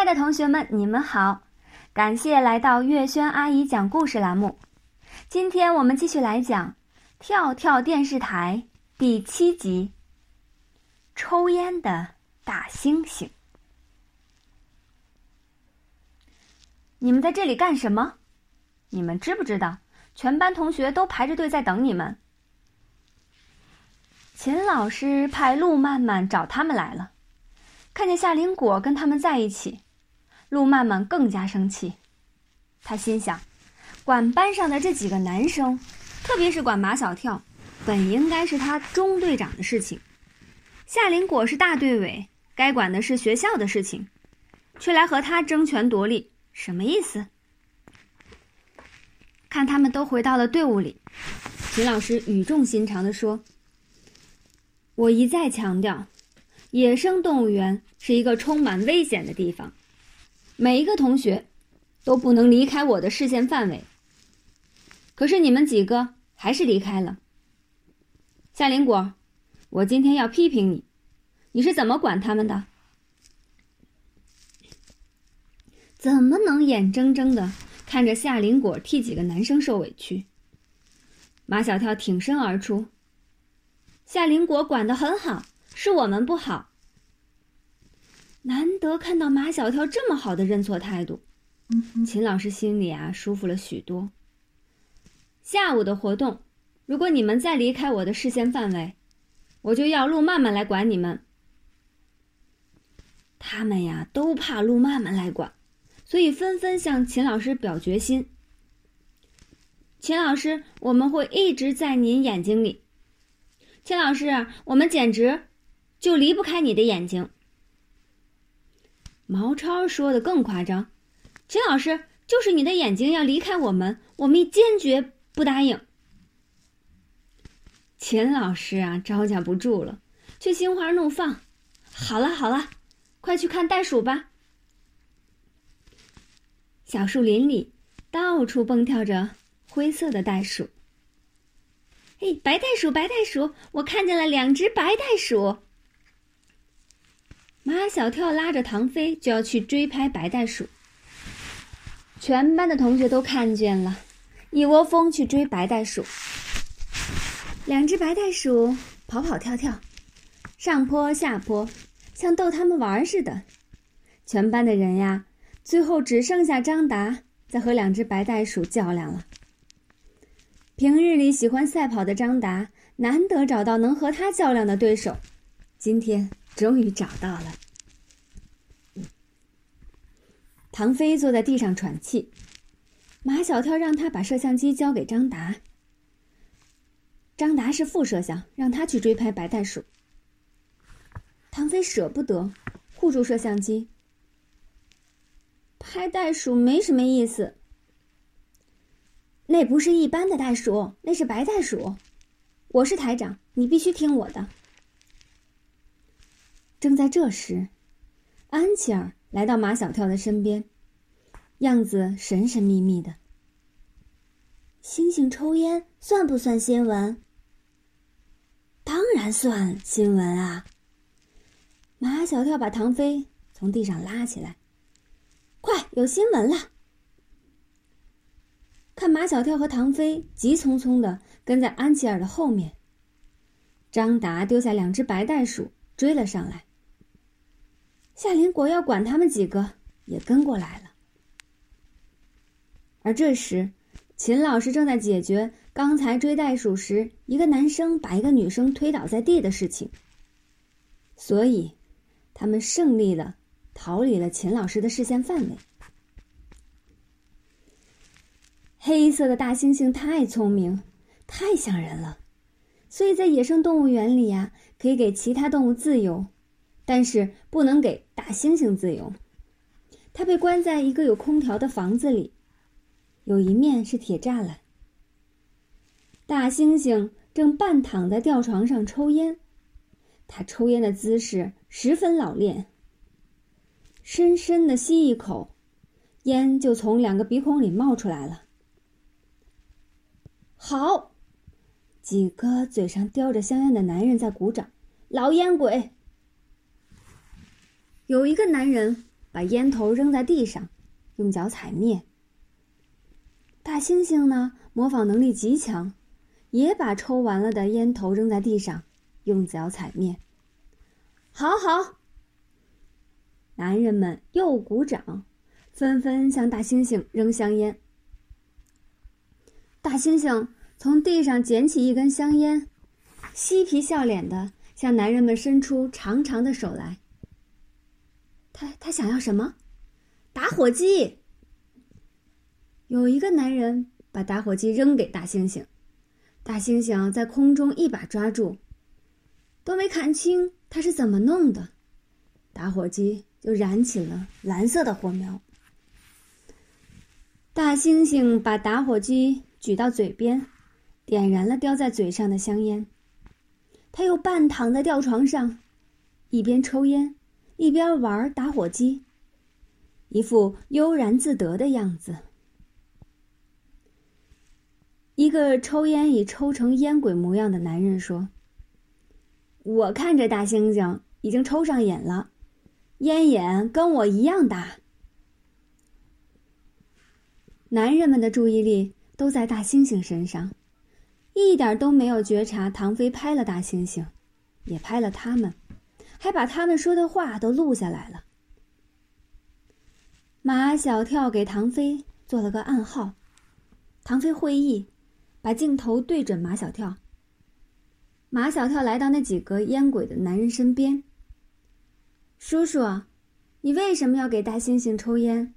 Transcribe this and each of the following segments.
亲爱的同学们，你们好！感谢来到月轩阿姨讲故事栏目。今天我们继续来讲《跳跳电视台》第七集《抽烟的大猩猩》。你们在这里干什么？你们知不知道，全班同学都排着队在等你们？秦老师派陆曼曼找他们来了。看见夏林果跟他们在一起，陆曼曼更加生气。他心想，管班上的这几个男生，特别是管马小跳，本应该是他中队长的事情。夏林果是大队委，该管的是学校的事情，却来和他争权夺利，什么意思？看他们都回到了队伍里，秦老师语重心长地说：“我一再强调。”野生动物园是一个充满危险的地方，每一个同学都不能离开我的视线范围。可是你们几个还是离开了。夏林果，我今天要批评你，你是怎么管他们的？怎么能眼睁睁的看着夏林果替几个男生受委屈？马小跳挺身而出，夏林果管得很好。是我们不好。难得看到马小跳这么好的认错态度，秦老师心里啊舒服了许多。下午的活动，如果你们再离开我的视线范围，我就要陆曼曼来管你们。他们呀都怕陆曼曼来管，所以纷纷向秦老师表决心。秦老师，我们会一直在您眼睛里。秦老师，我们简直。就离不开你的眼睛。毛超说的更夸张，秦老师，就是你的眼睛要离开我们，我们坚决不答应。秦老师啊，招架不住了，却心花怒放。好了好了，快去看袋鼠吧。小树林里到处蹦跳着灰色的袋鼠。嘿，白袋鼠，白袋鼠，我看见了两只白袋鼠。马小跳拉着唐飞就要去追拍白袋鼠，全班的同学都看见了，一窝蜂去追白袋鼠。两只白袋鼠跑跑跳跳，上坡下坡，像逗他们玩似的。全班的人呀，最后只剩下张达在和两只白袋鼠较量了。平日里喜欢赛跑的张达，难得找到能和他较量的对手，今天。终于找到了。唐飞坐在地上喘气，马小跳让他把摄像机交给张达。张达是副摄像，让他去追拍白袋鼠。唐飞舍不得，护住摄像机。拍袋鼠没什么意思，那不是一般的袋鼠，那是白袋鼠。我是台长，你必须听我的。正在这时，安琪儿来到马小跳的身边，样子神神秘秘的。星星抽烟算不算新闻？当然算新闻啊！马小跳把唐飞从地上拉起来，快有新闻了！看马小跳和唐飞急匆匆的跟在安琪儿的后面，张达丢下两只白袋鼠追了上来。夏林果要管他们几个，也跟过来了。而这时，秦老师正在解决刚才追袋鼠时一个男生把一个女生推倒在地的事情。所以，他们胜利了，逃离了秦老师的视线范围。黑色的大猩猩太聪明，太像人了，所以在野生动物园里呀，可以给其他动物自由。但是不能给大猩猩自由，他被关在一个有空调的房子里，有一面是铁栅栏。大猩猩正半躺在吊床上抽烟，他抽烟的姿势十分老练。深深的吸一口，烟就从两个鼻孔里冒出来了。好，几个嘴上叼着香烟的男人在鼓掌，老烟鬼。有一个男人把烟头扔在地上，用脚踩灭。大猩猩呢，模仿能力极强，也把抽完了的烟头扔在地上，用脚踩灭。好好，男人们又鼓掌，纷纷向大猩猩扔香烟。大猩猩从地上捡起一根香烟，嬉皮笑脸的向男人们伸出长长的手来。他他想要什么？打火机。有一个男人把打火机扔给大猩猩，大猩猩在空中一把抓住，都没看清他是怎么弄的，打火机就燃起了蓝色的火苗。大猩猩把打火机举到嘴边，点燃了叼在嘴上的香烟，他又半躺在吊床上，一边抽烟，一边玩打火机，一副悠然自得的样子。一个抽烟已抽成烟鬼模样的男人说：“我看着大猩猩已经抽上瘾了，烟瘾跟我一样大。”男人们的注意力都在大猩猩身上，一点都没有觉察唐飞拍了大猩猩，也拍了他们，还把他们说的话都录下来了。马小跳给唐飞做了个暗号，唐飞会意。把镜头对准马小跳。马小跳来到那几个烟鬼的男人身边。叔叔，你为什么要给大猩猩抽烟？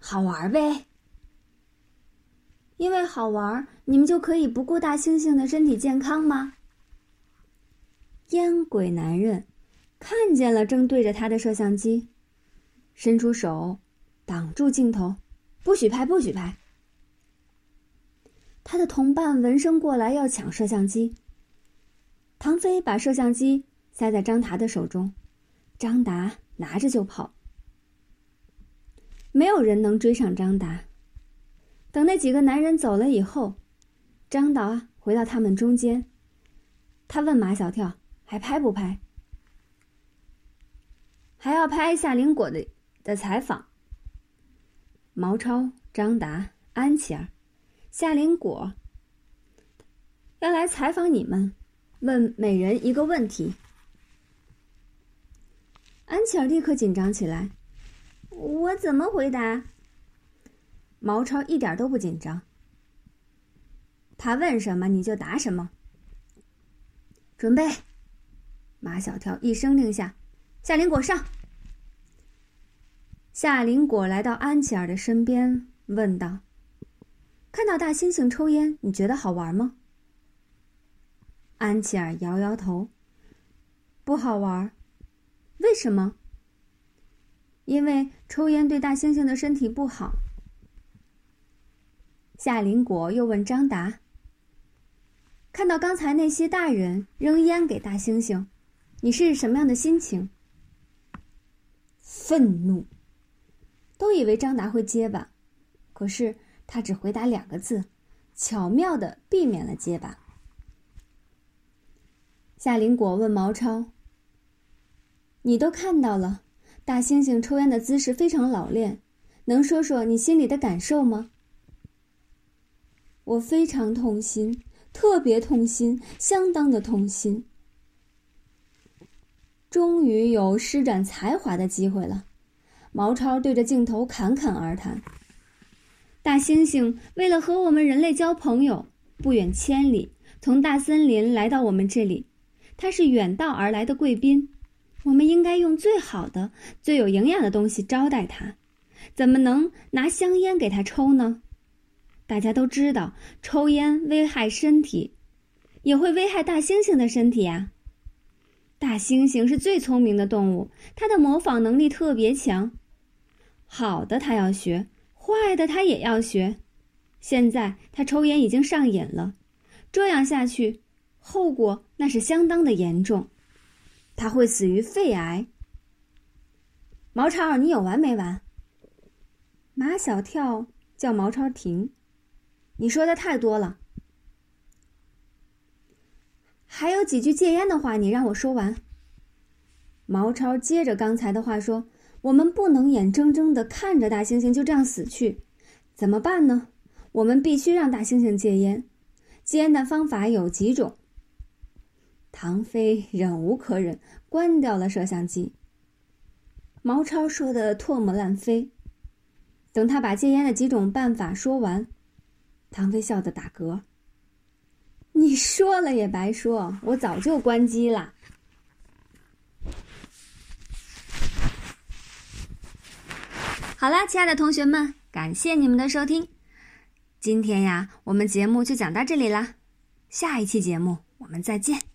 好玩呗。因为好玩，你们就可以不顾大猩猩的身体健康吗？烟鬼男人看见了正对着他的摄像机，伸出手挡住镜头，不许拍，不许拍。他的同伴闻声过来要抢摄像机。唐飞把摄像机塞在张达的手中，张达拿着就跑。没有人能追上张达。等那几个男人走了以后，张达回到他们中间。他问马小跳：“还拍不拍？还要拍夏林果的的采访？”毛超、张达、安琪儿。夏林果要来采访你们，问每人一个问题。安琪儿立刻紧张起来，我怎么回答？毛超一点都不紧张，他问什么你就答什么。准备，马小跳一声令下，夏林果上。夏林果来到安琪儿的身边，问道。看到大猩猩抽烟，你觉得好玩吗？安琪儿摇摇头，不好玩。为什么？因为抽烟对大猩猩的身体不好。夏林果又问张达：“看到刚才那些大人扔烟给大猩猩，你是什么样的心情？”愤怒。都以为张达会结巴，可是。他只回答两个字，巧妙的避免了结巴。夏林果问毛超：“你都看到了，大猩猩抽烟的姿势非常老练，能说说你心里的感受吗？”我非常痛心，特别痛心，相当的痛心。终于有施展才华的机会了，毛超对着镜头侃侃而谈。大猩猩为了和我们人类交朋友，不远千里从大森林来到我们这里。他是远道而来的贵宾，我们应该用最好的、最有营养的东西招待他，怎么能拿香烟给他抽呢？大家都知道，抽烟危害身体，也会危害大猩猩的身体呀。大猩猩是最聪明的动物，它的模仿能力特别强，好的，它要学。坏的它也要学，现在它抽烟已经上瘾了，这样下去，后果那是相当的严重，他会死于肺癌。毛超，你有完没完？马小跳叫毛超停，你说的太多了，还有几句戒烟的话，你让我说完。毛超接着刚才的话说：“我们不能眼睁睁的看着大猩猩就这样死去，怎么办呢？我们必须让大猩猩戒烟。戒烟的方法有几种。唐飞忍无可忍，关掉了摄像机。毛超说的唾沫乱飞。等他把戒烟的几种办法说完，唐飞笑得打嗝。你说了也白说，我早就关机了。好啦，亲爱的同学们，感谢你们的收听。今天呀，我们节目就讲到这里啦，下一期节目我们再见。